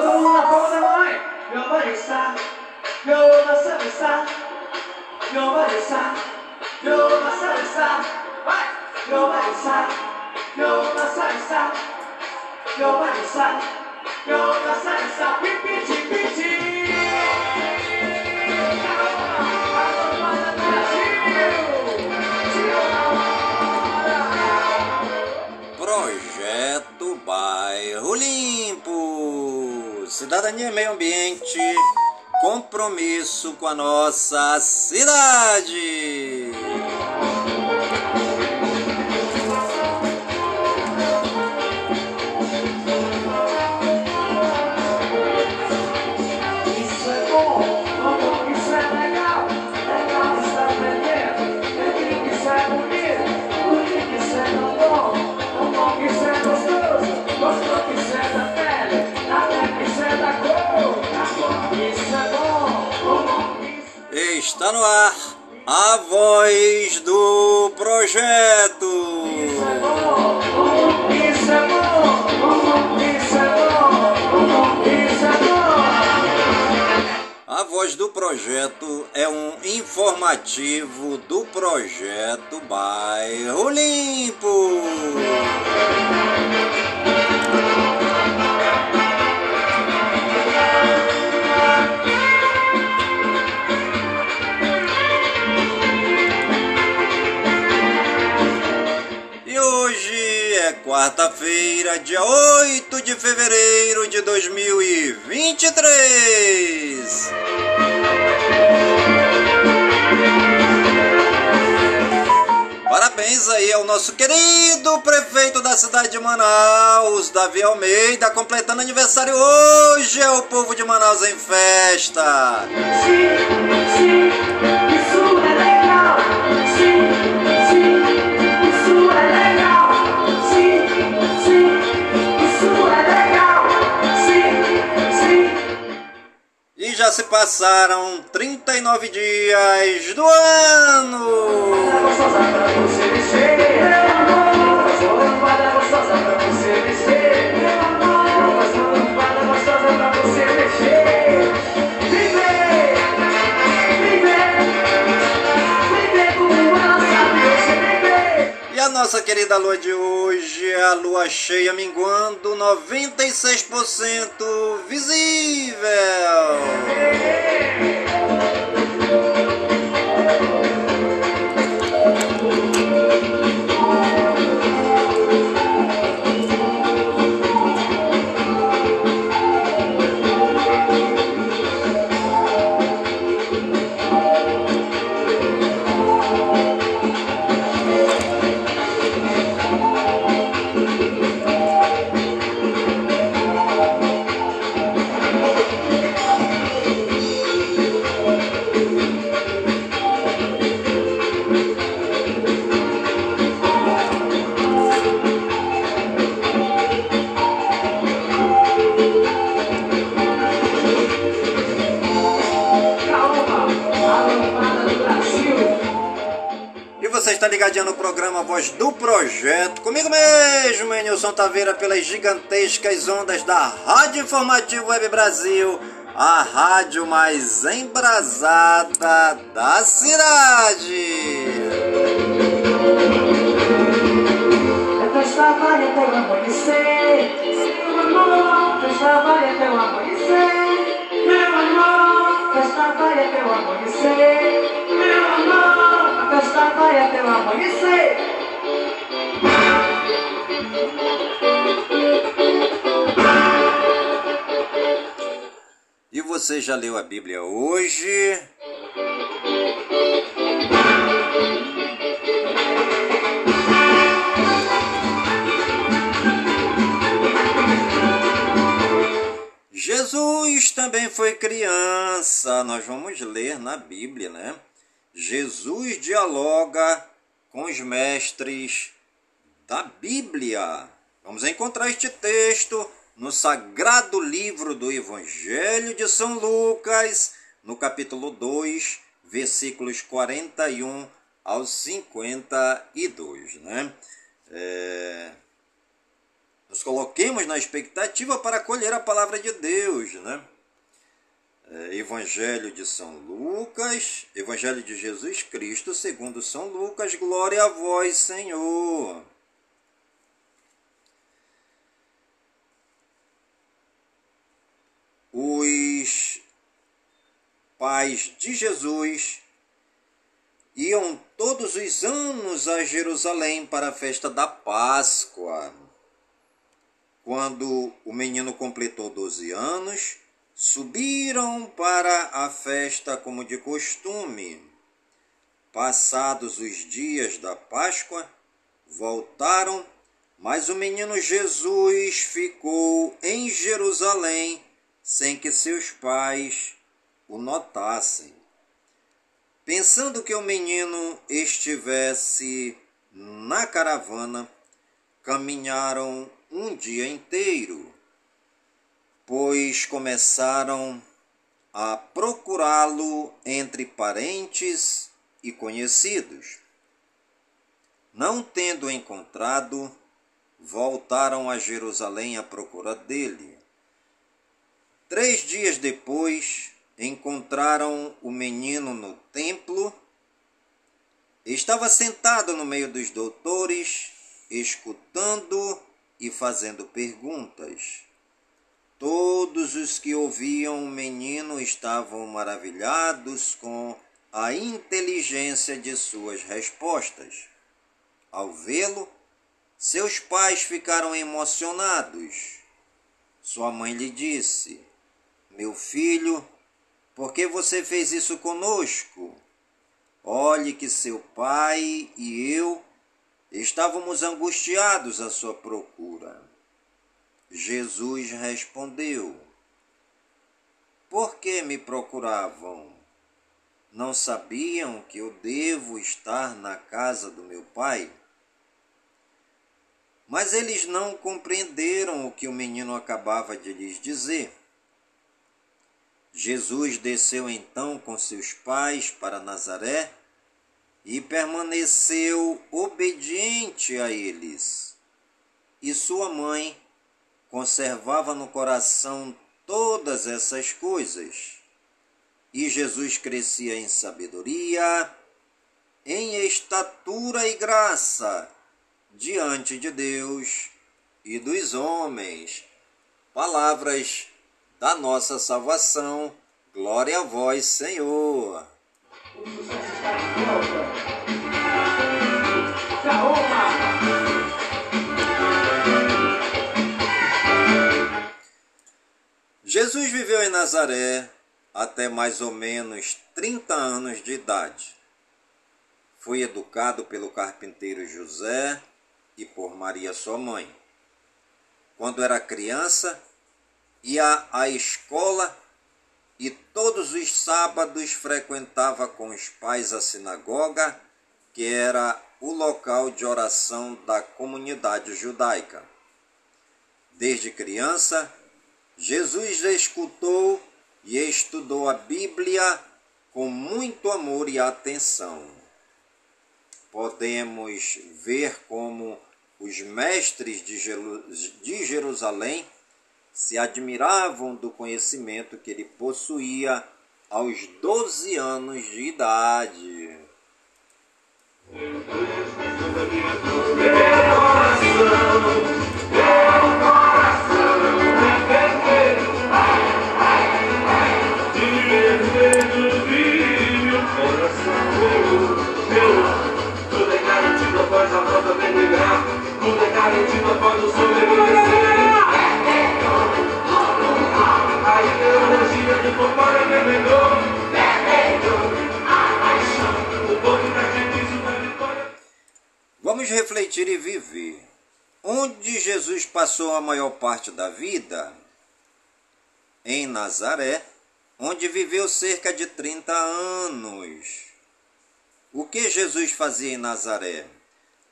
todo mundo na palma da mão. Meu Marissa, meu Massalissa, meu Marissa, meu Massalissa, vai, meu Marissa, meu Massalissa, meu Marissa, meu Massalissa, pipiti, piti. Projeto Bairro Limpo. Cidadania e meio ambiente. Compromisso com a nossa cidade. No ar a voz do projeto. A voz do projeto é um informativo do projeto Bairro Limpo. Quarta-feira, dia 8 de fevereiro de 2023. Parabéns aí ao nosso querido prefeito da cidade de Manaus, Davi Almeida, completando aniversário hoje. É o povo de Manaus em festa. Sim, sim, já se passaram 39 dias do ano. Nossa querida lua de hoje a lua cheia minguando 96% visível. Programa Voz do Projeto, comigo mesmo, Nilson Taveira, pelas gigantescas ondas da Rádio Informativo Web Brasil, a rádio mais embrasada da cidade. Festa vai até o amanhecer, meu amor. Festa vai até o amanhecer, meu amor. Festa vai até o amanhecer, meu amor. A festa vai até o amanhecer. Você já leu a Bíblia hoje? Jesus também foi criança. Nós vamos ler na Bíblia, né? Jesus dialoga com os mestres da Bíblia. Vamos encontrar este texto no sagrado livro do Evangelho de São Lucas, no capítulo 2, versículos 41 aos 52, né? É, no nos coloquemos na expectativa para acolher a palavra de Deus, né? É, Evangelho de São Lucas, Evangelho de Jesus Cristo, segundo São Lucas, glória a vós, Senhor. Os pais de Jesus iam todos os anos a Jerusalém para a festa da Páscoa. Quando o menino completou 12 anos, subiram para a festa como de costume. Passados os dias da Páscoa, voltaram, mas o menino Jesus ficou em Jerusalém sem que seus pais o notassem. Pensando que o menino estivesse na caravana, caminharam um dia inteiro pois começaram a procurá-lo entre parentes e conhecidos. Não tendo encontrado, voltaram a Jerusalém à procura dele. Três dias depois, encontraram o menino no templo. Estava sentado no meio dos doutores, escutando e fazendo perguntas. Todos os que ouviam o menino estavam maravilhados com a inteligência de suas respostas. Ao vê-lo, seus pais ficaram emocionados. Sua mãe lhe disse: Meu filho, por que você fez isso conosco? Olhe que seu pai e eu estávamos angustiados à sua procura. Jesus respondeu: Por que me procuravam? Não sabiam que eu devo estar na casa do meu pai? Mas eles não compreenderam o que o menino acabava de lhes dizer. Jesus desceu então com seus pais para Nazaré e permaneceu obediente a eles. E sua mãe conservava no coração todas essas coisas. E Jesus crescia em sabedoria, em estatura e graça diante de Deus e dos homens. Palavras da nossa salvação. Glória a vós, Senhor. Jesus viveu em Nazaré até mais ou menos 30 anos de idade. Foi educado pelo carpinteiro José e por Maria, sua mãe. Quando era criança, ia à escola e todos os sábados frequentava com os pais a sinagoga, que era o local de oração da comunidade judaica. Desde criança, Jesus escutou e estudou a Bíblia com muito amor e atenção. Podemos ver como os mestres de Jerusalém se admiravam do conhecimento que ele possuía aos 12 anos de idade. Meu coração. garantido após o sobreviver. Vamos refletir e viver. Onde Jesus passou a maior parte da vida? Em Nazaré, onde viveu cerca de 30 anos. O que Jesus fazia em Nazaré?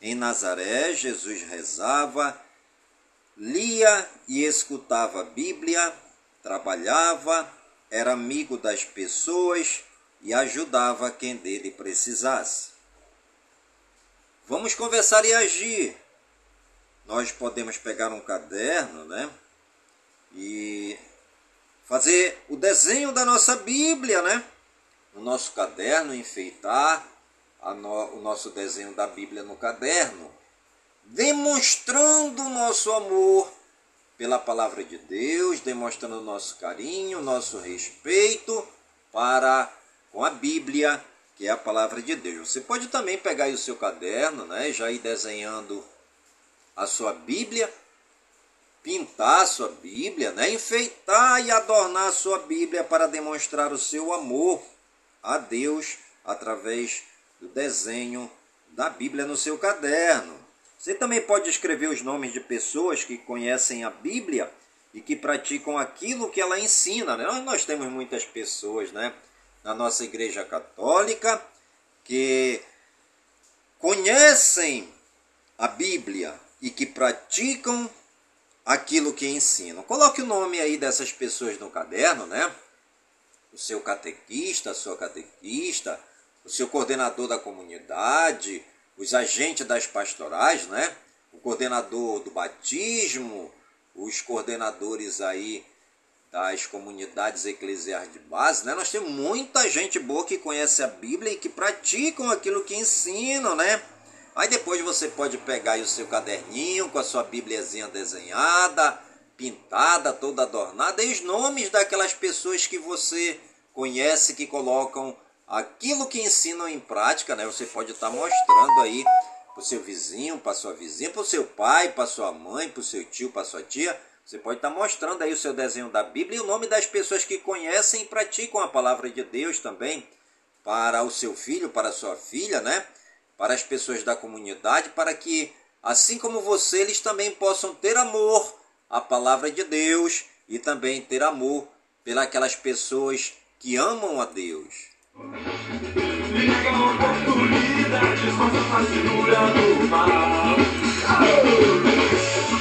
Em Nazaré, Jesus rezava, lia e escutava a Bíblia, trabalhava, era amigo das pessoas e ajudava quem dele precisasse. Vamos conversar e agir. nós podemos pegar um caderno, né? E fazer o desenho da nossa Bíblia, né? No nosso caderno, enfeitar no, o nosso desenho da Bíblia no caderno, demonstrando o nosso amor pela palavra de Deus, demonstrando nosso carinho, nosso respeito para com a Bíblia, que é a palavra de Deus. Você pode também pegar o seu caderno, né, já ir desenhando a sua Bíblia, pintar a sua Bíblia, né, enfeitar e adornar a sua Bíblia para demonstrar o seu amor a Deus através do desenho da Bíblia no seu caderno. Você também pode escrever os nomes de pessoas que conhecem a Bíblia e que praticam aquilo que ela ensina. Né? Nós temos muitas pessoas, né? na nossa Igreja Católica que conhecem a Bíblia e que praticam aquilo que ensinam. Coloque o nome aí dessas pessoas no caderno, né? O seu catequista, a sua catequista, o seu coordenador da comunidade, os agentes das pastorais, né? O coordenador do batismo, os coordenadores aí das comunidades eclesiais de base, né? Nós temos muita gente boa que conhece a Bíblia e que praticam aquilo que ensinam, né? Aí depois você pode pegar o seu caderninho com a sua Bíbliazinha desenhada, pintada, toda adornada, e os nomes daquelas pessoas que você conhece que colocam aquilo que ensinam em prática, né? Você pode estar mostrando aí para o seu vizinho, para sua vizinha, para o seu pai, para sua mãe, para o seu tio, para sua tia você pode estar mostrando aí o seu desenho da Bíblia e o nome das pessoas que conhecem e praticam a palavra de Deus também para o seu filho, para a sua filha, né? Para as pessoas da comunidade, para que, assim como você, eles também possam ter amor à palavra de Deus e também ter amor pelas pessoas que amam a Deus. Oportunidades, mas a do mal.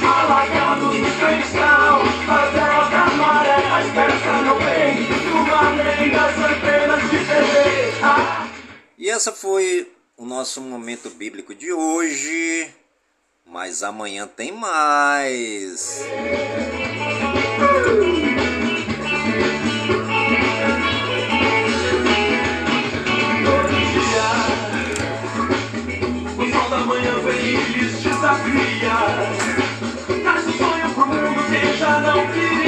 Alagados cristão, favela da maré, a esperança não vem, uma nem das antenas de TV. E essa foi o nosso momento bíblico de hoje, mas amanhã tem mais. Lhes desafia já não queria.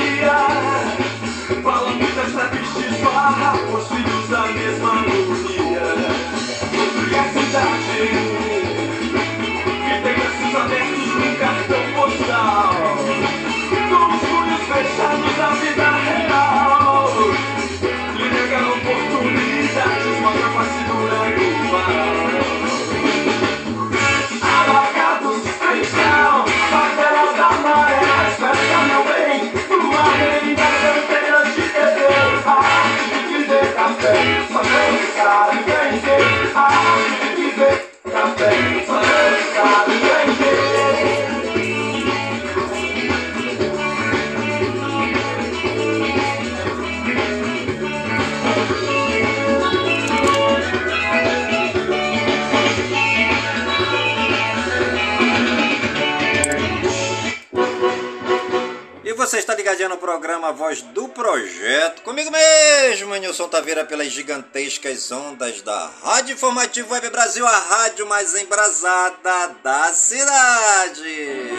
Ligadinho no programa Voz do Projeto. Comigo mesmo, Nilson Taveira, pelas gigantescas ondas da Rádio Informativo Web Brasil, a rádio mais embrasada da cidade.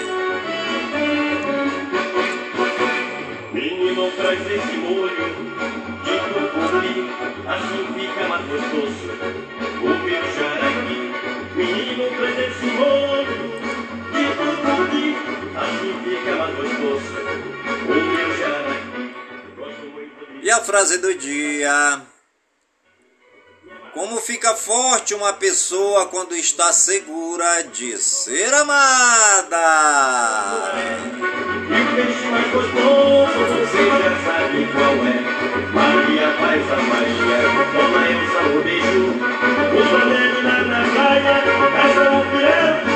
Menino, traz esse molho de assim fica mais gostoso. E a frase do dia. Como fica forte uma pessoa quando está segura de ser amada? E o peixe mais gostoso, você já sabe qual é. Maria faz a Maria, Dona Elsa o beijo. O Solene lá na praia, casa o fiel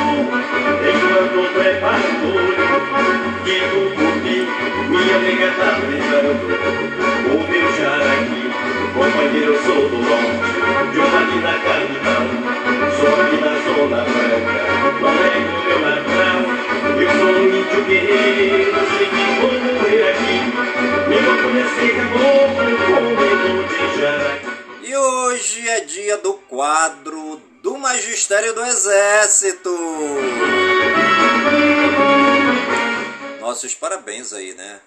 enquanto o molho. Digo por ti, minha amiga tá pensando. O meu jaraqui, companheiro, sou do longe, de uma linda capital. Sou aqui da Zona Branca, não é meu ladrão. guerreiro, sei que vou morrer aqui. Eu vou conhecer caboclo como de Jaraqui. E hoje é dia do quadro do Magistério do Exército. Nossos parabéns aí, né?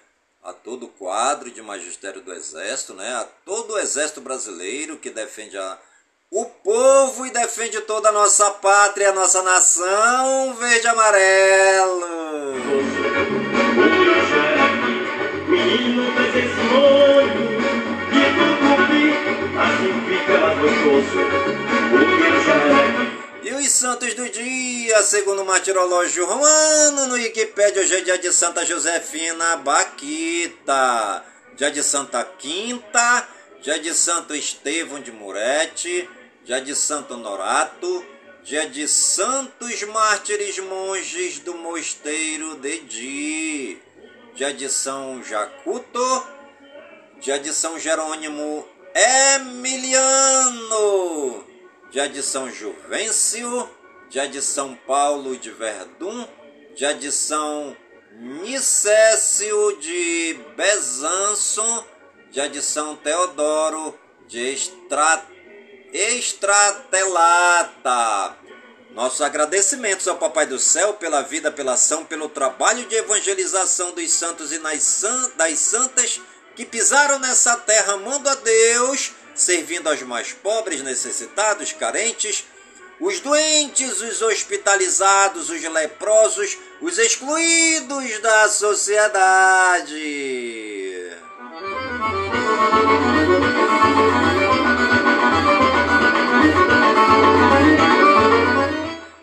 A todo o quadro de Magistério do Exército, né? A todo o Exército brasileiro que defende a, o povo e defende toda a nossa pátria, a nossa nação verde e amarelo. E Assim fica mais gostoso E os santos do dia, segundo o martirológio romano, no Wikipédia, hoje é dia de Santa Josefina Baquita, dia de Santa Quinta, dia de Santo Estevão de Murete, dia de Santo Norato, dia de Santos Mártires Monges do Mosteiro de Di, dia de São Jacuto, dia de São Jerônimo Emiliano, dia de São Juvencio, dia de São Paulo de Verdun, dia de São Nicésio de Besançon, dia de São Teodoro de Estra... Estratelata. Nossos agradecimentos ao Papai do Céu pela vida, pela ação, pelo trabalho de evangelização dos santos e das santas que pisaram nessa terra amando a Deus, servindo aos mais pobres, necessitados, carentes, os doentes, os hospitalizados, os leprosos, os excluídos da sociedade.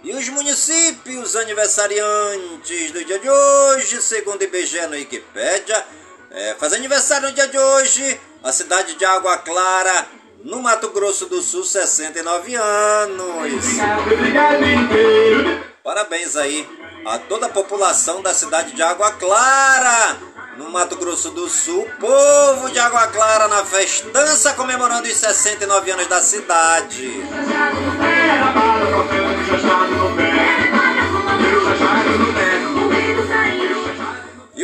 E os municípios aniversariantes do dia de hoje, segundo IBGE no Wikipédia, é, faz aniversário no dia de hoje a cidade de Água Clara, no Mato Grosso do Sul, 69 anos. Parabéns aí a toda a população da cidade de Água Clara, no Mato Grosso do Sul, povo de Água Clara na festança comemorando os 69 anos da cidade.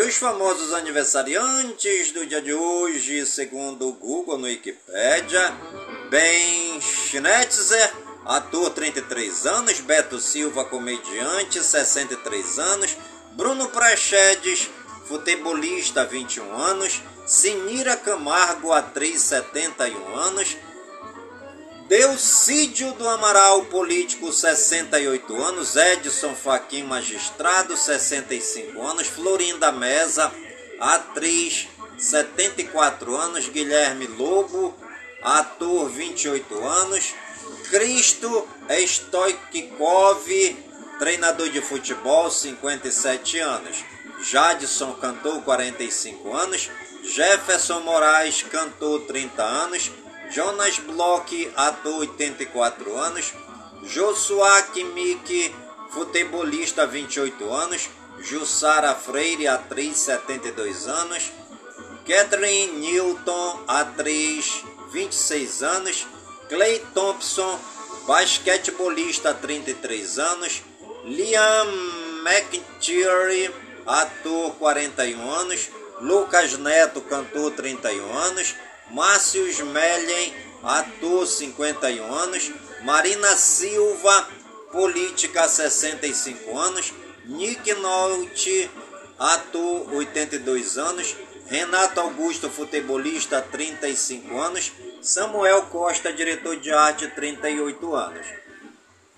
Os famosos aniversariantes do dia de hoje, segundo o Google no Wikipedia, Ben Schnetzer, ator 33 anos, Beto Silva, comediante 63 anos, Bruno Prachedes, futebolista 21 anos, Sinira Camargo, atriz 71 anos, Deucídio do Amaral, político, 68 anos. Edson Faquim, magistrado, 65 anos. Florinda Mesa, atriz, 74 anos. Guilherme Lobo, ator, 28 anos. Cristo Stoikov, treinador de futebol, 57 anos. Jadson, cantor, 45 anos. Jefferson Moraes, cantor, 30 anos. Jonas Bloch, ator 84 anos, Josuá Kimik, futebolista 28 anos, Jussara Freire, atriz 72 anos, Catherine Newton, atriz 26 anos, Clay Thompson, basquetebolista 33 anos, Liam McTeary, ator 41 anos, Lucas Neto, cantor 31 anos, Márcio Mellen, ator 51 anos, Marina Silva, política 65 anos, Nick Nolte, ator 82 anos, Renato Augusto, futebolista 35 anos, Samuel Costa, diretor de arte 38 anos.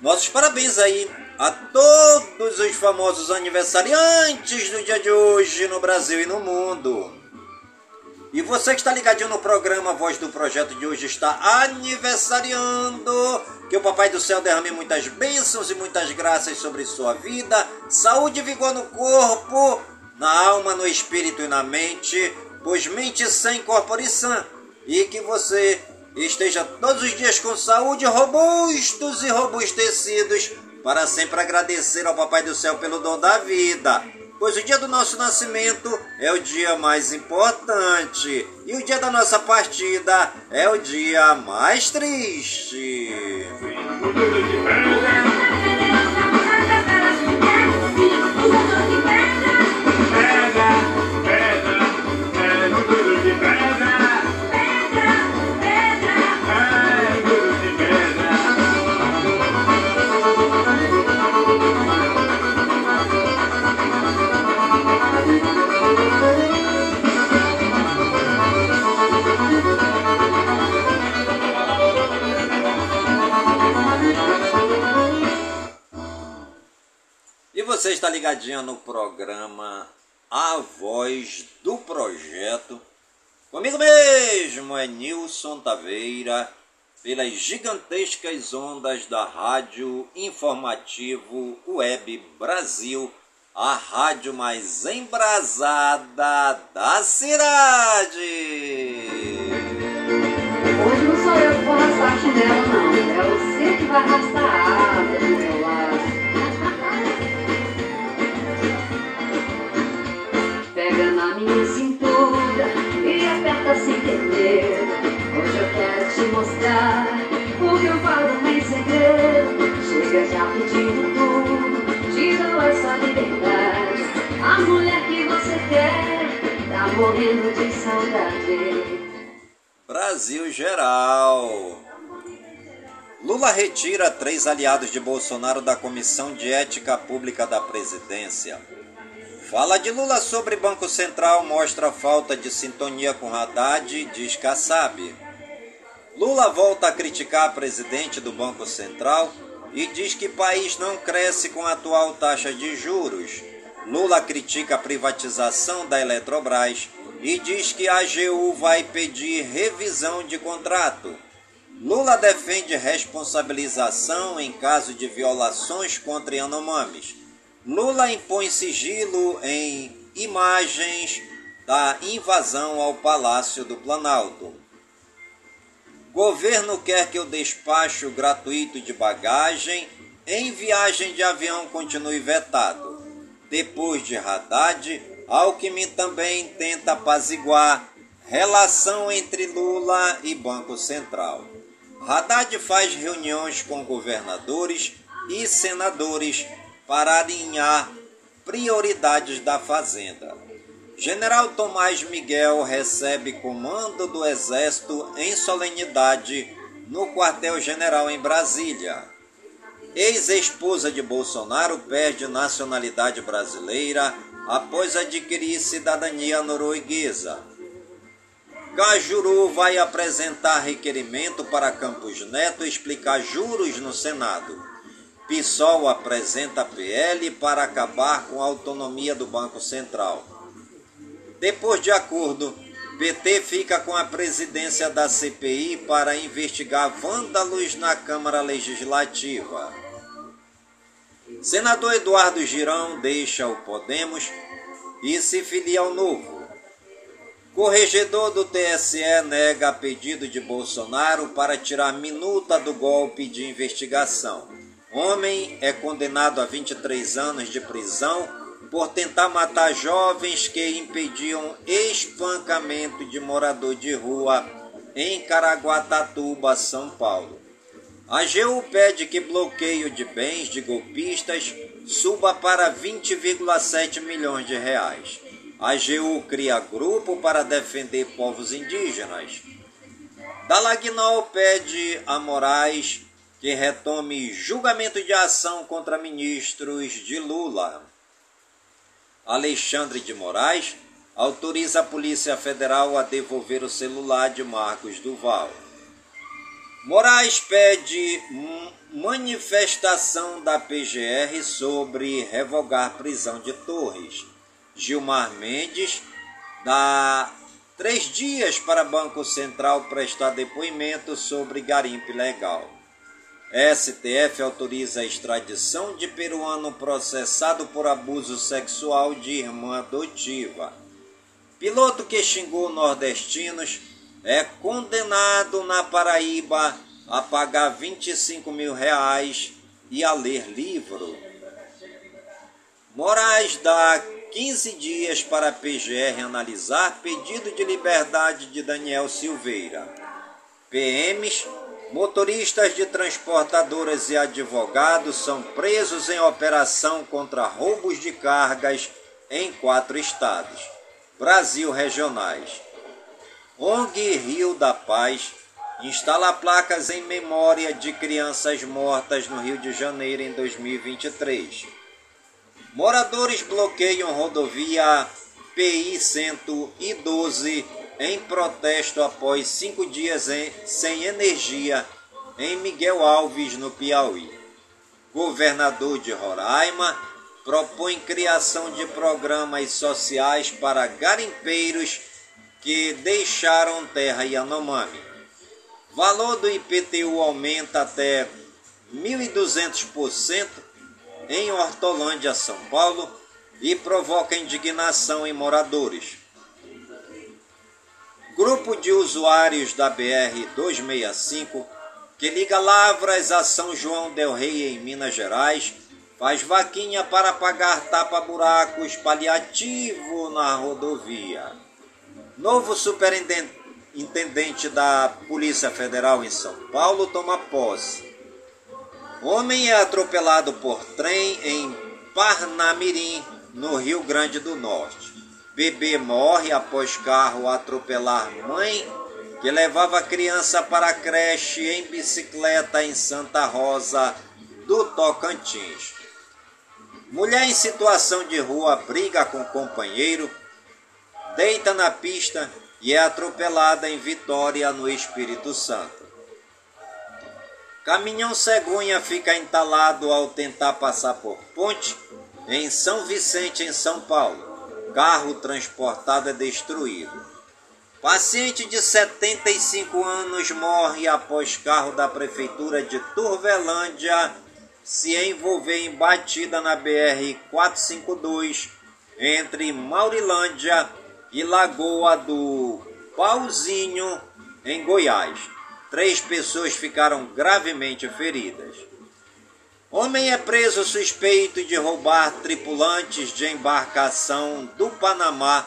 Nossos parabéns aí a todos os famosos aniversariantes do dia de hoje no Brasil e no mundo. E você que está ligadinho no programa Voz do Projeto de hoje está aniversariando. Que o Papai do Céu derrame muitas bênçãos e muitas graças sobre sua vida. Saúde e vigor no corpo, na alma, no espírito e na mente. Pois mente sem corpo e sã. E que você esteja todos os dias com saúde, robustos e robustecidos. Para sempre agradecer ao Papai do Céu pelo dom da vida pois o dia do nosso nascimento é o dia mais importante e o dia da nossa partida é o dia mais triste. Você está ligadinha no programa A Voz do Projeto. Comigo mesmo é Nilson Taveira, pelas gigantescas ondas da Rádio Informativo Web Brasil, a rádio mais embrasada da cidade. Hoje não sou eu que vou arrastar a chinela, não. É você que vai arrastar te mostrar o que eu falo em segredo. Chega já pedindo tudo, te dou essa liberdade. A mulher que você quer tá morrendo de saudade. Brasil geral. Lula retira três aliados de Bolsonaro da Comissão de Ética Pública da Presidência. Fala de Lula sobre Banco Central, mostra falta de sintonia com Haddad, diz Kassab. Lula volta a criticar a presidente do Banco Central e diz que país não cresce com a atual taxa de juros. Lula critica a privatização da Eletrobras e diz que a AGU vai pedir revisão de contrato. Lula defende responsabilização em caso de violações contra Yanomamis. Lula impõe sigilo em imagens da invasão ao Palácio do Planalto. Governo quer que o despacho gratuito de bagagem em viagem de avião continue vetado. Depois de Haddad, Alckmin também tenta apaziguar relação entre Lula e Banco Central. Haddad faz reuniões com governadores e senadores para alinhar prioridades da Fazenda. General Tomás Miguel recebe comando do Exército em solenidade no quartel-general em Brasília. Ex-esposa de Bolsonaro perde nacionalidade brasileira após adquirir cidadania norueguesa. Cajuru vai apresentar requerimento para Campos Neto explicar juros no Senado. PSOL apresenta PL para acabar com a autonomia do Banco Central. Depois de acordo, PT fica com a presidência da CPI para investigar vândalos na Câmara Legislativa. Senador Eduardo Girão deixa o Podemos e se filia ao Novo. Corregedor do TSE nega pedido de Bolsonaro para tirar minuta do golpe de investigação. Homem é condenado a 23 anos de prisão por tentar matar jovens que impediam espancamento de morador de rua em Caraguatatuba, São Paulo. A AGU pede que bloqueio de bens de golpistas suba para 20,7 milhões de reais. A AGU cria grupo para defender povos indígenas. Dalagnol pede a Moraes que retome julgamento de ação contra ministros de Lula. Alexandre de Moraes autoriza a Polícia Federal a devolver o celular de Marcos Duval. Moraes pede manifestação da PGR sobre revogar prisão de Torres. Gilmar Mendes dá três dias para Banco Central prestar depoimento sobre garimpo ilegal. STF autoriza a extradição de peruano processado por abuso sexual de irmã adotiva. Piloto que xingou nordestinos é condenado na Paraíba a pagar 25 mil reais e a ler livro. Moraes dá 15 dias para a PGR analisar pedido de liberdade de Daniel Silveira. PMs, motoristas de transportadoras e advogados são presos em operação contra roubos de cargas em quatro estados. Brasil regionais. ONG Rio da Paz instala placas em memória de crianças mortas no Rio de Janeiro em 2023. Moradores bloqueiam rodovia PI 112 em protesto após cinco dias em, sem energia em Miguel Alves, no Piauí. Governador de Roraima propõe criação de programas sociais para garimpeiros que deixaram terra Yanomami. Valor do IPTU aumenta até 1.200% em Hortolândia, São Paulo, e provoca indignação em moradores. Grupo de usuários da BR-265, que liga Lavras a São João del Rei, em Minas Gerais, faz vaquinha para pagar tapa-buracos paliativo na rodovia. Novo superintendente da Polícia Federal em São Paulo toma posse. Homem é atropelado por trem em Parnamirim, no Rio Grande do Norte. Bebê morre após carro atropelar mãe que levava criança para a creche em bicicleta em Santa Rosa do Tocantins. Mulher em situação de rua briga com companheiro, deita na pista e é atropelada em Vitória, no Espírito Santo. Caminhão cegonha fica entalado ao tentar passar por ponte em São Vicente, em São Paulo. Carro transportado é destruído. Paciente de 75 anos morre após carro da prefeitura de Turvelândia se envolver em batida na BR 452 entre Maurilândia e Lagoa do Pauzinho, em Goiás. Três pessoas ficaram gravemente feridas. Homem é preso suspeito de roubar tripulantes de embarcação do Panamá,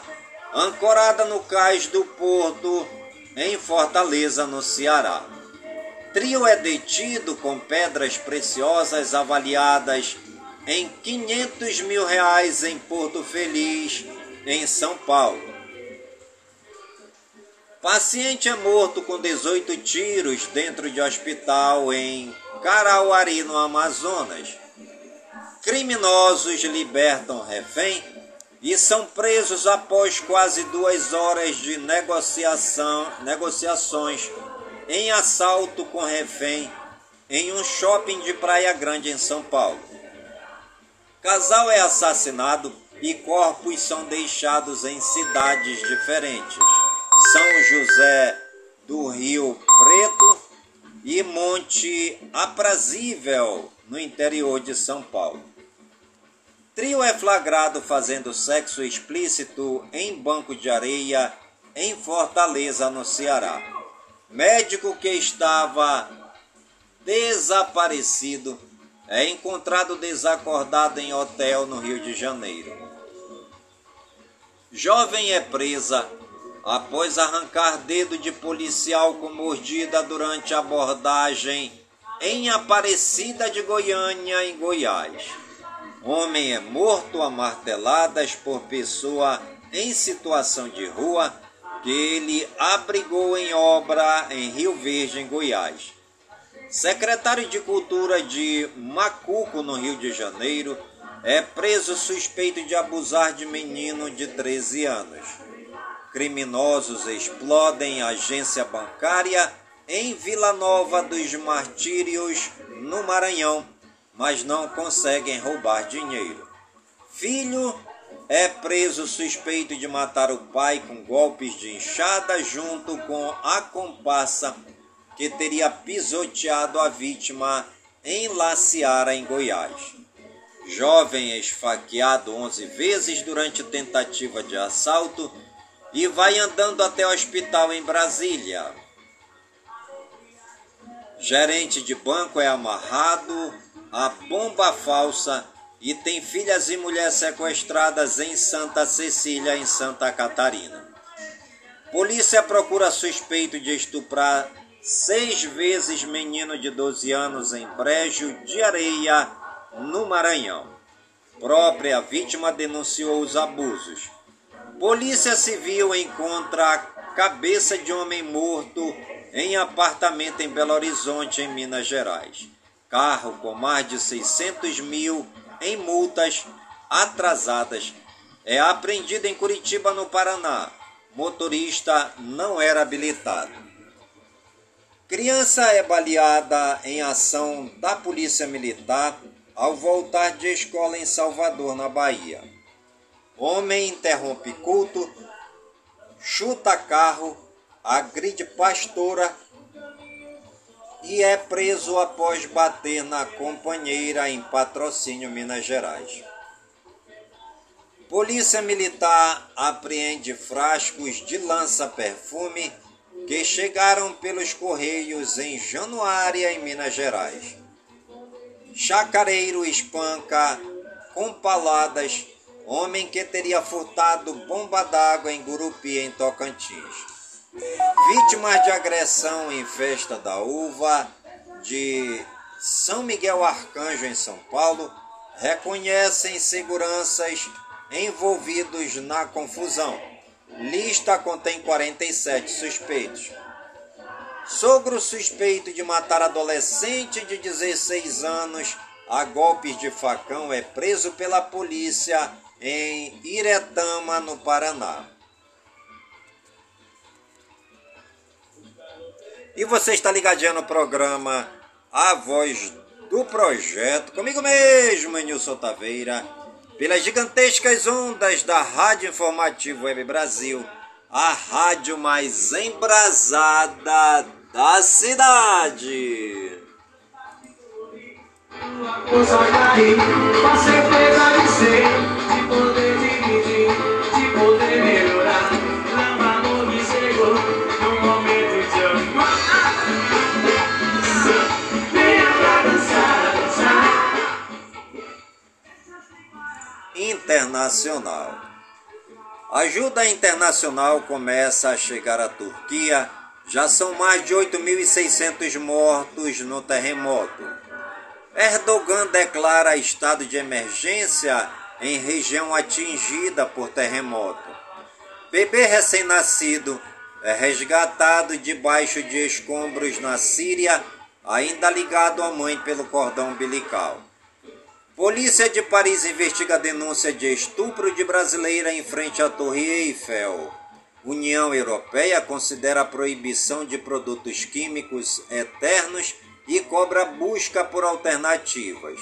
ancorada no cais do Porto, em Fortaleza, no Ceará. Trio é detido com pedras preciosas avaliadas em 500 mil reais em Porto Feliz, em São Paulo. Paciente é morto com 18 tiros dentro de hospital em Carauari, no Amazonas. Criminosos libertam refém e são presos após quase duas horas de negociação, negociações em assalto com refém em um shopping de Praia Grande, em São Paulo. Casal é assassinado e corpos são deixados em cidades diferentes. São José do Rio Preto e Monte Aprazível, no interior de São Paulo. Trio é flagrado fazendo sexo explícito em banco de areia em Fortaleza, no Ceará. Médico que estava desaparecido é encontrado desacordado em hotel no Rio de Janeiro. Jovem é presa após arrancar dedo de policial com mordida durante abordagem em Aparecida de Goiânia, em Goiás. Homem é morto a marteladas por pessoa em situação de rua que ele abrigou em obra em Rio Verde, em Goiás. Secretário de Cultura de Macuco, no Rio de Janeiro, é preso suspeito de abusar de menino de 13 anos. Criminosos explodem agência bancária em Vila Nova dos Martírios, no Maranhão, mas não conseguem roubar dinheiro. Filho é preso suspeito de matar o pai com golpes de enxada junto com a comparsa que teria pisoteado a vítima em La Seara, em Goiás. Jovem esfaqueado 11 vezes durante tentativa de assalto e vai andando até o hospital em Brasília. Gerente de banco é amarrado a bomba falsa e tem filhas e mulheres sequestradas em Santa Cecília, em Santa Catarina. Polícia procura suspeito de estuprar seis vezes menino de 12 anos em Brejo de Areia, no Maranhão. Própria vítima denunciou os abusos. Polícia Civil encontra cabeça de homem morto em apartamento em Belo Horizonte, em Minas Gerais. Carro com mais de 600 mil em multas atrasadas é apreendido em Curitiba, no Paraná. Motorista não era habilitado. Criança é baleada em ação da Polícia Militar ao voltar de escola em Salvador, na Bahia. Homem interrompe culto, chuta carro, agride pastora e é preso após bater na companheira em patrocínio Minas Gerais. Polícia Militar apreende frascos de lança-perfume que chegaram pelos Correios em Januária, em Minas Gerais. Chacareiro espanca com paladas homem que teria furtado bomba d'água em Gurupi, em Tocantins. Vítimas de agressão em festa da uva de São Miguel Arcanjo, em São Paulo, reconhecem seguranças envolvidos na confusão. Lista contém 47 suspeitos. Sogro suspeito de matar adolescente de 16 anos a golpes de facão é preso pela polícia em Iretama, no Paraná. E você está ligadinho no programa A Voz do Projeto, comigo mesmo, Nilson Taveira pelas gigantescas ondas da Rádio Informativo Web Brasil, a rádio mais embrasada da cidade. Certeza de ser, Internacional. Ajuda internacional começa a chegar à Turquia. Já são mais de 8.600 mortos no terremoto. Erdogan declara estado de emergência em região atingida por terremoto. Bebê recém-nascido é resgatado debaixo de escombros na Síria, ainda ligado à mãe pelo cordão umbilical. Polícia de Paris investiga denúncia de estupro de brasileira em frente à Torre Eiffel. União Europeia considera a proibição de produtos químicos eternos e cobra busca por alternativas.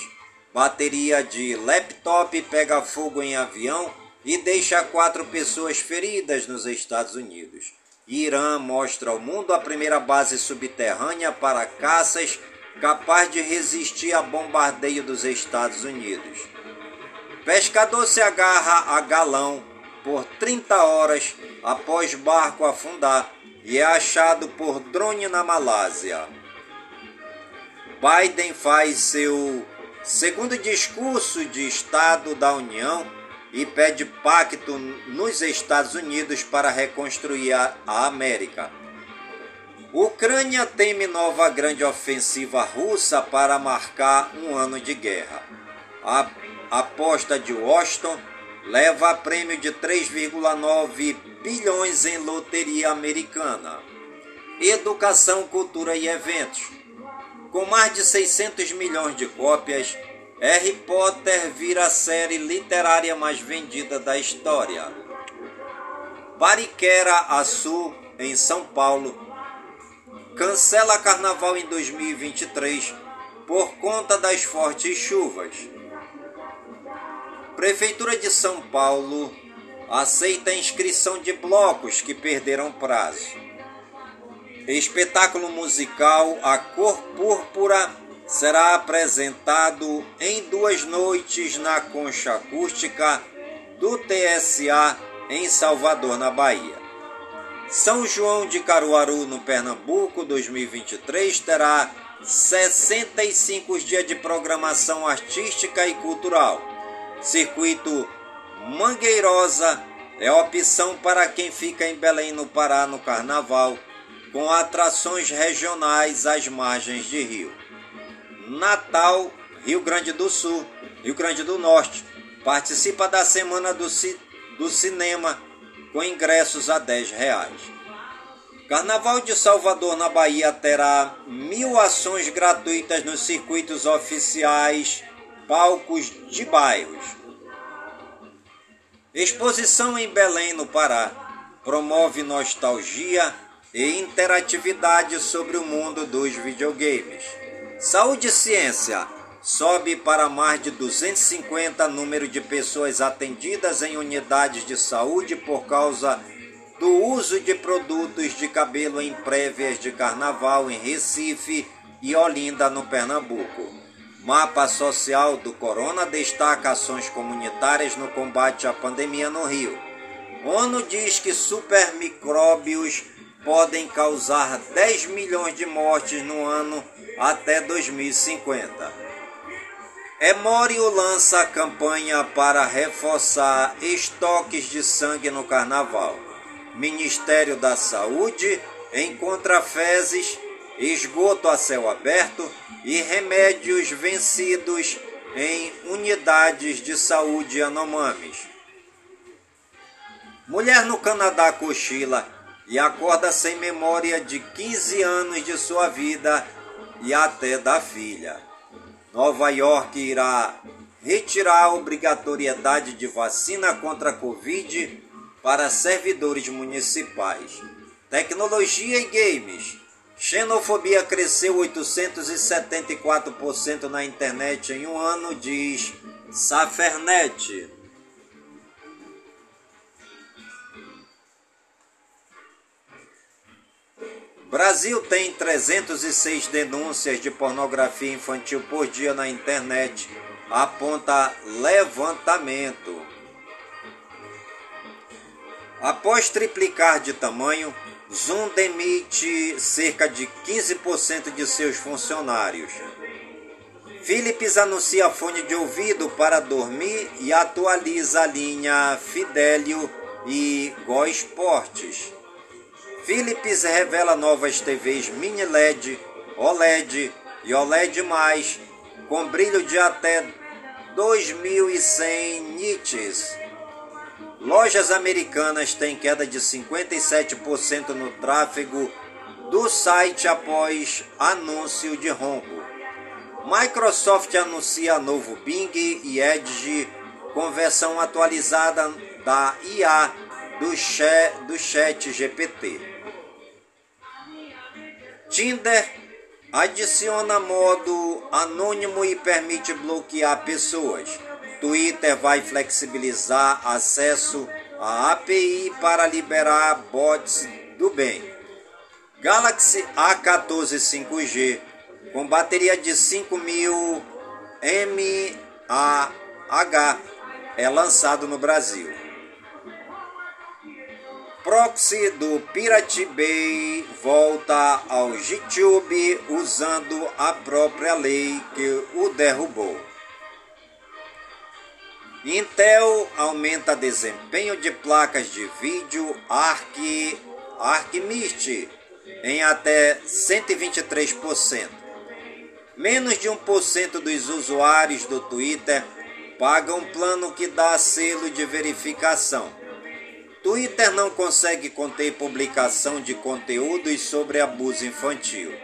Bateria de laptop pega fogo em avião e deixa quatro pessoas feridas nos Estados Unidos. Irã mostra ao mundo a primeira base subterrânea para caças capaz de resistir a bombardeio dos Estados Unidos. Pescador se agarra a galão por 30 horas após barco afundar e é achado por drone na Malásia. Biden faz seu segundo discurso de Estado da União e pede pacto nos Estados Unidos para reconstruir a América. Ucrânia teme nova grande ofensiva russa para marcar um ano de guerra. A aposta de Washington leva a prêmio de 3,9 bilhões em loteria americana. Educação, cultura e eventos. Com mais de 600 milhões de cópias, Harry Potter vira a série literária mais vendida da história. Pariquera Açu, em São Paulo, cancela carnaval em 2023 por conta das fortes chuvas. Prefeitura de São Paulo aceita a inscrição de blocos que perderam prazo. Espetáculo musical A Cor Púrpura será apresentado em duas noites na concha acústica do TSA em Salvador, na Bahia. São João de Caruaru, no Pernambuco, 2023, terá 65 dias de programação artística e cultural. Circuito Mangueirosa é opção para quem fica em Belém, no Pará, no Carnaval, com atrações regionais às margens de rio. Natal, Rio Grande do Sul, Rio Grande do Norte, participa da Semana do, Ci do Cinema com ingressos a 10 reais. Carnaval de Salvador na Bahia terá mil ações gratuitas nos circuitos oficiais, palcos de bairros. Exposição em Belém, no Pará, promove nostalgia e interatividade sobre o mundo dos videogames. Saúde e ciência. Sobe para mais de 250 número de pessoas atendidas em unidades de saúde por causa do uso de produtos de cabelo em prévias de carnaval em Recife e Olinda, no Pernambuco. Mapa Social do Corona destaca ações comunitárias no combate à pandemia no Rio. ONU diz que supermicróbios podem causar 10 milhões de mortes no ano até 2050. Emorio lança campanha para reforçar estoques de sangue no carnaval. Ministério da Saúde encontra fezes, esgoto a céu aberto e remédios vencidos em unidades de saúde Anomames. Mulher no Canadá cochila e acorda sem memória de 15 anos de sua vida e até da filha. Nova York irá retirar a obrigatoriedade de vacina contra a Covid para servidores municipais. Tecnologia e games. Xenofobia cresceu 874% na internet em um ano, diz Safernet. Brasil tem 306 denúncias de pornografia infantil por dia na internet, aponta levantamento. Após triplicar de tamanho, Zoom demite cerca de 15% de seus funcionários. Philips anuncia fone de ouvido para dormir e atualiza a linha Fidelio e Go Esportes. Philips revela novas TVs mini LED, OLED e OLED+, com brilho de até 2100 nits. Lojas americanas têm queda de 57% no tráfego do site após anúncio de rombo. Microsoft anuncia novo Bing e Edge com versão atualizada da IA do chat, do chat GPT. Tinder adiciona modo anônimo e permite bloquear pessoas. Twitter vai flexibilizar acesso à API para liberar bots do bem. Galaxy A14 5G com bateria de 5000 mAh é lançado no Brasil. Proxy do Pirate Bay volta ao YouTube usando a própria lei que o derrubou. Intel aumenta desempenho de placas de vídeo Arc, ArcMist em até 123%. Menos de 1% dos usuários do Twitter pagam um plano que dá selo de verificação. Twitter não consegue conter publicação de conteúdos sobre abuso infantil.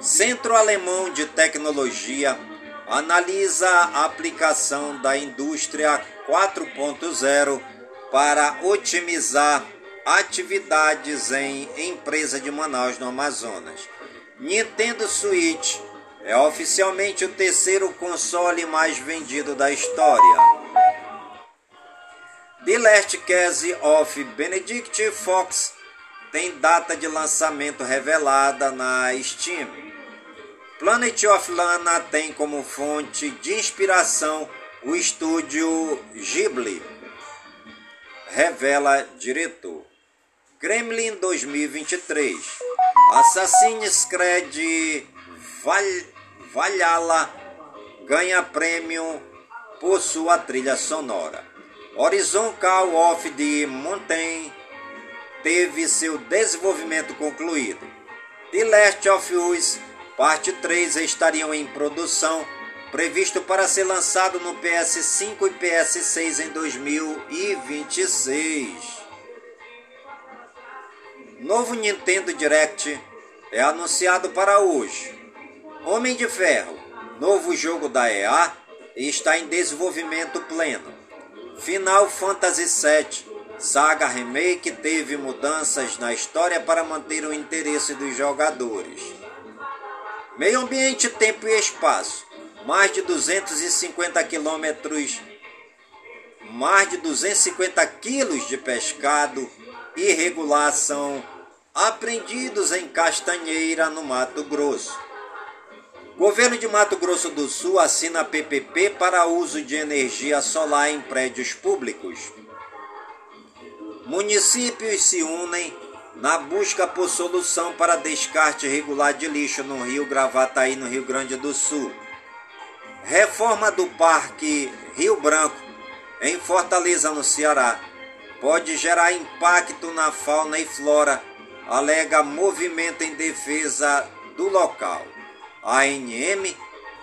Centro Alemão de Tecnologia analisa a aplicação da indústria 4.0 para otimizar atividades em empresa de Manaus, no Amazonas. Nintendo Switch é oficialmente o terceiro console mais vendido da história. The Last Case of Benedict Fox tem data de lançamento revelada na Steam. Planet of Lana tem como fonte de inspiração o estúdio Ghibli. Revela diretor. Kremlin 2023. Assassin's Creed Val Valhalla ganha prêmio por sua trilha sonora. Horizon Call of the Mountain teve seu desenvolvimento concluído. The Last of Us Parte 3 estariam em produção, previsto para ser lançado no PS5 e PS6 em 2026. Novo Nintendo Direct é anunciado para hoje. Homem de Ferro, novo jogo da EA, está em desenvolvimento pleno. Final Fantasy VII Saga Remake teve mudanças na história para manter o interesse dos jogadores. Meio ambiente, tempo e espaço. mais de 250 quilômetros, mais de 250 quilos de pescado irregular são apreendidos em Castanheira, no Mato Grosso. Governo de Mato Grosso do Sul assina PPP para uso de energia solar em prédios públicos. Municípios se unem na busca por solução para descarte regular de lixo no Rio Gravataí, no Rio Grande do Sul. Reforma do Parque Rio Branco, em Fortaleza, no Ceará, pode gerar impacto na fauna e flora, alega movimento em defesa do local. ANM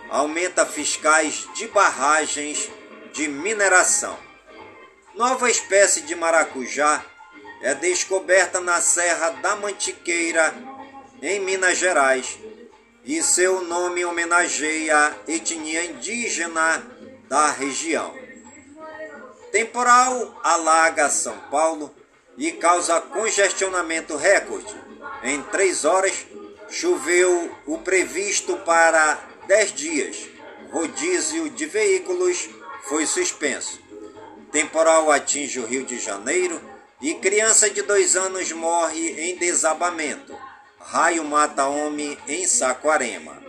aumenta fiscais de barragens de mineração. Nova espécie de maracujá é descoberta na Serra da Mantiqueira, em Minas Gerais, e seu nome homenageia a etnia indígena da região. Temporal alaga São Paulo e causa congestionamento recorde. Em três horas, choveu o previsto para 10 dias. Rodízio de veículos foi suspenso. Temporal atinge o Rio de Janeiro e criança de dois anos morre em desabamento. Raio mata homem em Saquarema.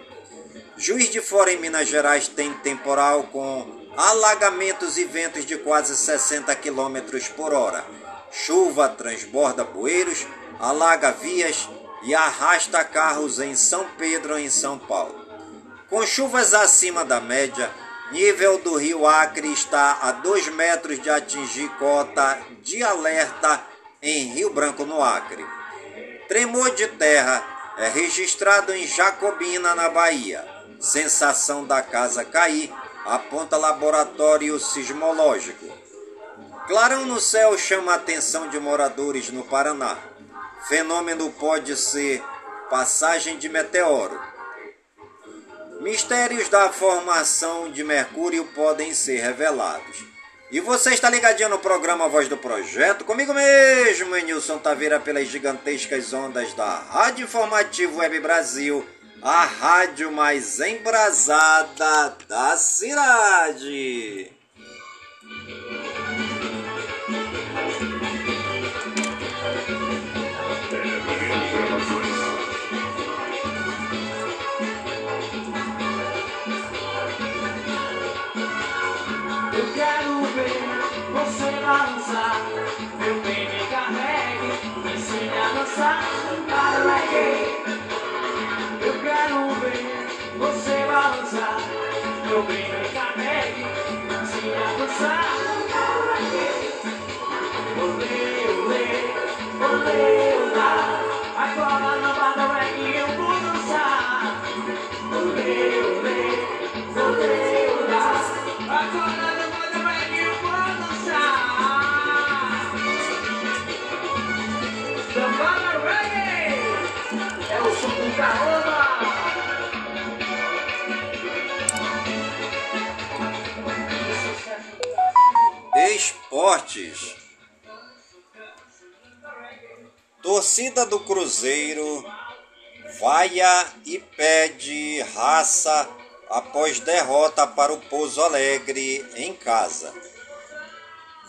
Juiz de Fora em Minas Gerais tem temporal com alagamentos e ventos de quase 60 km por hora. Chuva transborda bueiros, alaga vias e arrasta carros em São Pedro, em São Paulo. Com chuvas acima da média, nível do rio Acre está a 2 metros de atingir cota de alerta em Rio Branco, no Acre. Tremor de terra é registrado em Jacobina, na Bahia. Sensação da casa cair, aponta laboratório sismológico. Clarão no céu chama a atenção de moradores no Paraná. Fenômeno pode ser passagem de meteoro. Mistérios da formação de Mercúrio podem ser revelados. E você está ligadinho no programa Voz do Projeto, comigo mesmo, Nilson Taveira, pelas gigantescas ondas da Rádio Informativo Web Brasil, a rádio mais embrasada da cidade. Eu quero ver você balançar. Meu bem me carregue Me ensine a dançar para reggae Olê, olê, olê, Esportes. Torcida do Cruzeiro vaia e pede raça após derrota para o Pouso Alegre em casa.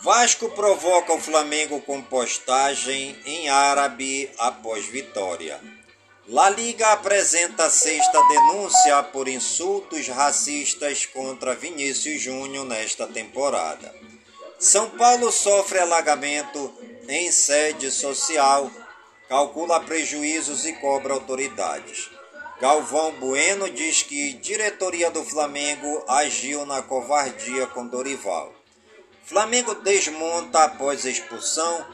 Vasco provoca o Flamengo com postagem em árabe após vitória. La Liga apresenta sexta denúncia por insultos racistas contra Vinícius Júnior nesta temporada. São Paulo sofre alagamento em sede social, calcula prejuízos e cobra autoridades. Galvão Bueno diz que diretoria do Flamengo agiu na covardia com Dorival. Flamengo desmonta após expulsão,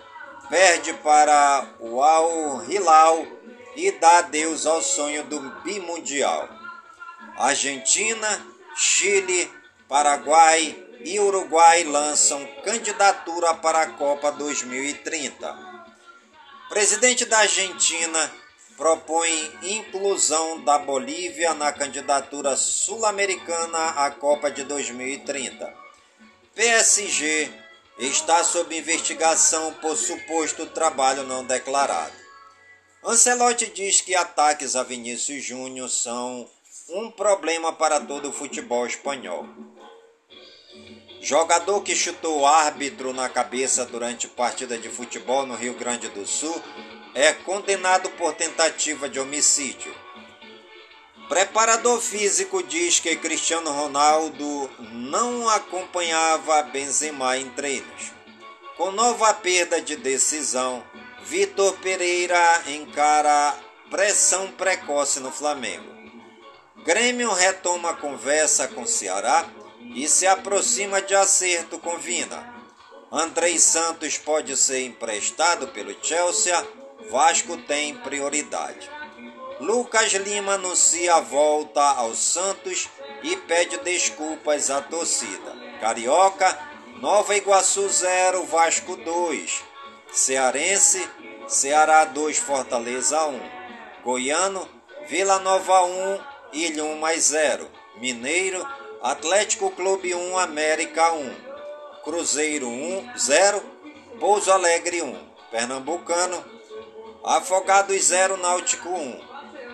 perde para o Al Hilal e dá adeus ao sonho do bimundial. Argentina, Chile, Paraguai e Uruguai lançam candidatura para a Copa 2030. Presidente da Argentina propõe inclusão da Bolívia na candidatura sul-americana à Copa de 2030. PSG está sob investigação por suposto trabalho não declarado. Ancelotti diz que ataques a Vinícius Júnior são um problema para todo o futebol espanhol. Jogador que chutou árbitro na cabeça durante partida de futebol no Rio Grande do Sul é condenado por tentativa de homicídio. Preparador físico diz que Cristiano Ronaldo não acompanhava Benzema em treinos. Com nova perda de decisão, Vitor Pereira encara pressão precoce no Flamengo. Grêmio retoma conversa com Ceará e se aproxima de acerto com Vina. Andrei Santos pode ser emprestado pelo Chelsea, Vasco tem prioridade. Lucas Lima anuncia a volta ao Santos e pede desculpas à torcida. Carioca, Nova Iguaçu 0, Vasco 2. Cearense, Ceará 2, Fortaleza 1. Goiano, Vila Nova 1, Ilha 1 mais 0. Mineiro, Atlético Clube 1, América 1. Cruzeiro 1, 0. Pouso Alegre 1. Pernambucano, Afogados 0, Náutico 1.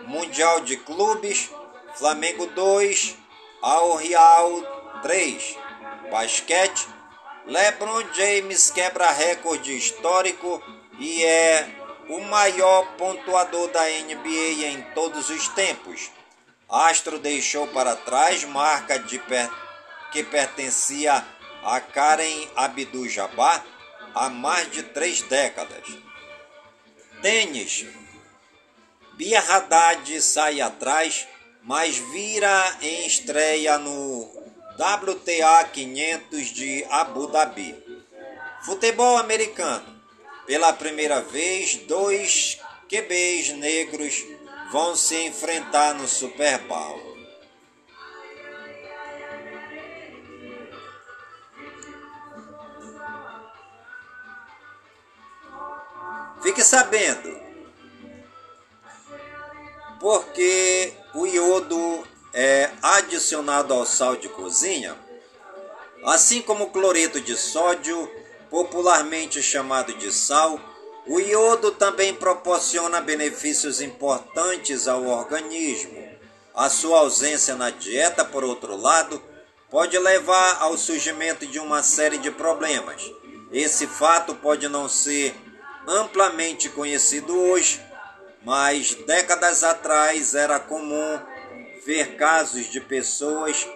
Mundial de Clubes, Flamengo 2, Al Real 3. Basquete, LeBron James quebra recorde histórico e é o maior pontuador da NBA em todos os tempos. Astro deixou para trás marca de per... que pertencia a Karen Abdul-Jabbar há mais de três décadas. Tênis, Bia Haddad sai atrás, mas vira em estreia no WTA 500 de Abu Dhabi. Futebol americano. Pela primeira vez, dois QBs negros vão se enfrentar no Super Bowl. Fique sabendo, porque o iodo é adicionado ao sal de cozinha, assim como o cloreto de sódio, popularmente chamado de sal, o iodo também proporciona benefícios importantes ao organismo. A sua ausência na dieta, por outro lado, pode levar ao surgimento de uma série de problemas. Esse fato pode não ser amplamente conhecido hoje, mas décadas atrás era comum ver casos de pessoas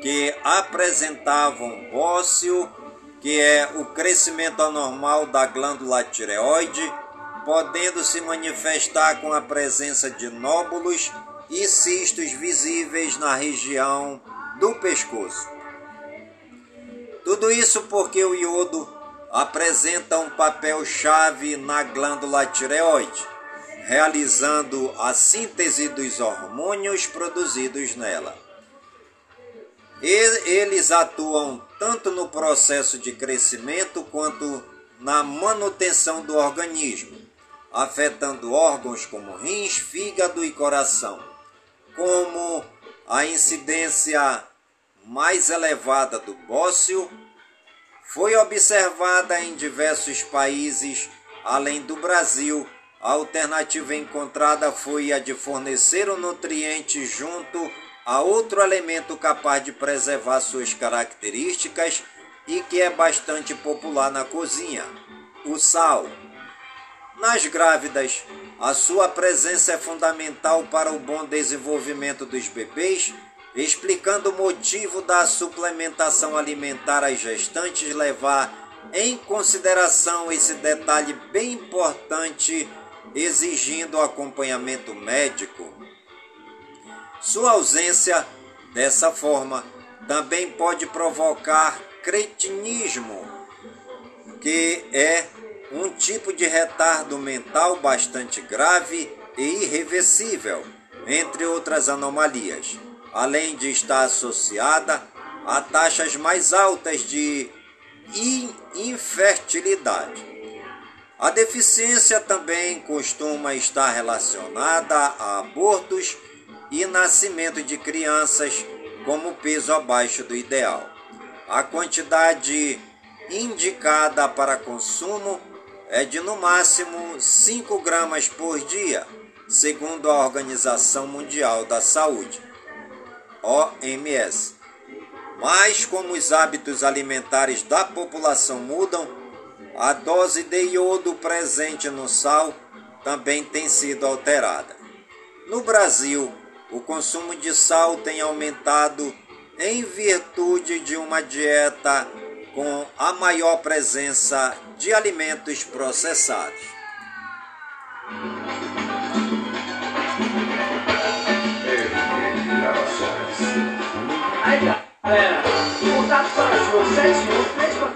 que apresentavam bócio, que é o crescimento anormal da glândula tireoide, podendo se manifestar com a presença de nóbulos e cistos visíveis na região do pescoço. Tudo isso porque o iodo apresenta um papel chave na glândula tireoide realizando a síntese dos hormônios produzidos nela. Eles atuam tanto no processo de crescimento quanto na manutenção do organismo, afetando órgãos como rins, fígado e coração. Como a incidência mais elevada do bócio foi observada em diversos países, além do Brasil, a alternativa encontrada foi a de fornecer o nutriente junto a outro elemento capaz de preservar suas características e que é bastante popular na cozinha: o sal. Nas grávidas, a sua presença é fundamental para o bom desenvolvimento dos bebês, explicando o motivo da suplementação alimentar às gestantes levar em consideração esse detalhe bem importante exigindo acompanhamento médico. Sua ausência, dessa forma, também pode provocar cretinismo, que é um tipo de retardo mental bastante grave e irreversível, entre outras anomalias, além de estar associada a taxas mais altas de infertilidade. A deficiência também costuma estar relacionada a abortos e nascimento de crianças como peso abaixo do ideal. A quantidade indicada para consumo é de no máximo 5 gramas por dia, segundo a Organização Mundial da Saúde. OMS. Mas como os hábitos alimentares da população mudam, a dose de iodo presente no sal também tem sido alterada. No Brasil, o consumo de sal tem aumentado em virtude de uma dieta com a maior presença de alimentos processados. 71340. E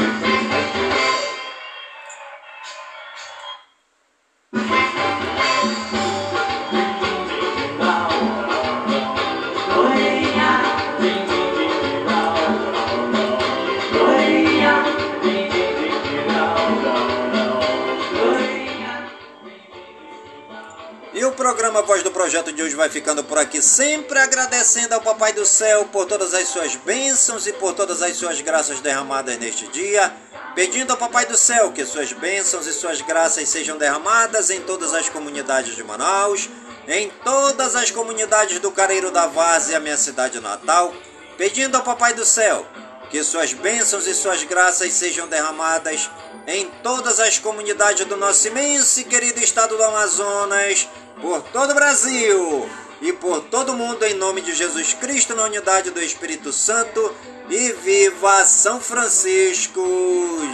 Projeto de hoje vai ficando por aqui, sempre agradecendo ao Papai do Céu por todas as suas bênçãos e por todas as suas graças derramadas neste dia. Pedindo ao Papai do Céu que suas bênçãos e suas graças sejam derramadas em todas as comunidades de Manaus, em todas as comunidades do Careiro da Várzea, minha cidade natal. Pedindo ao Papai do Céu que suas bênçãos e suas graças sejam derramadas em todas as comunidades do nosso imenso e querido estado do Amazonas, por todo o Brasil e por todo mundo, em nome de Jesus Cristo, na unidade do Espírito Santo. E viva São Francisco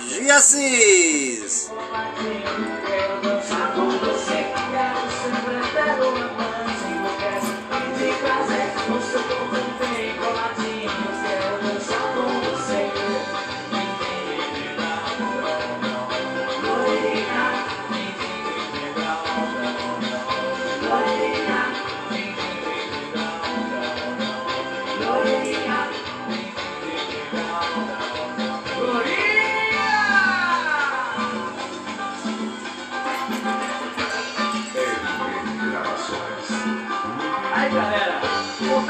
de Assis!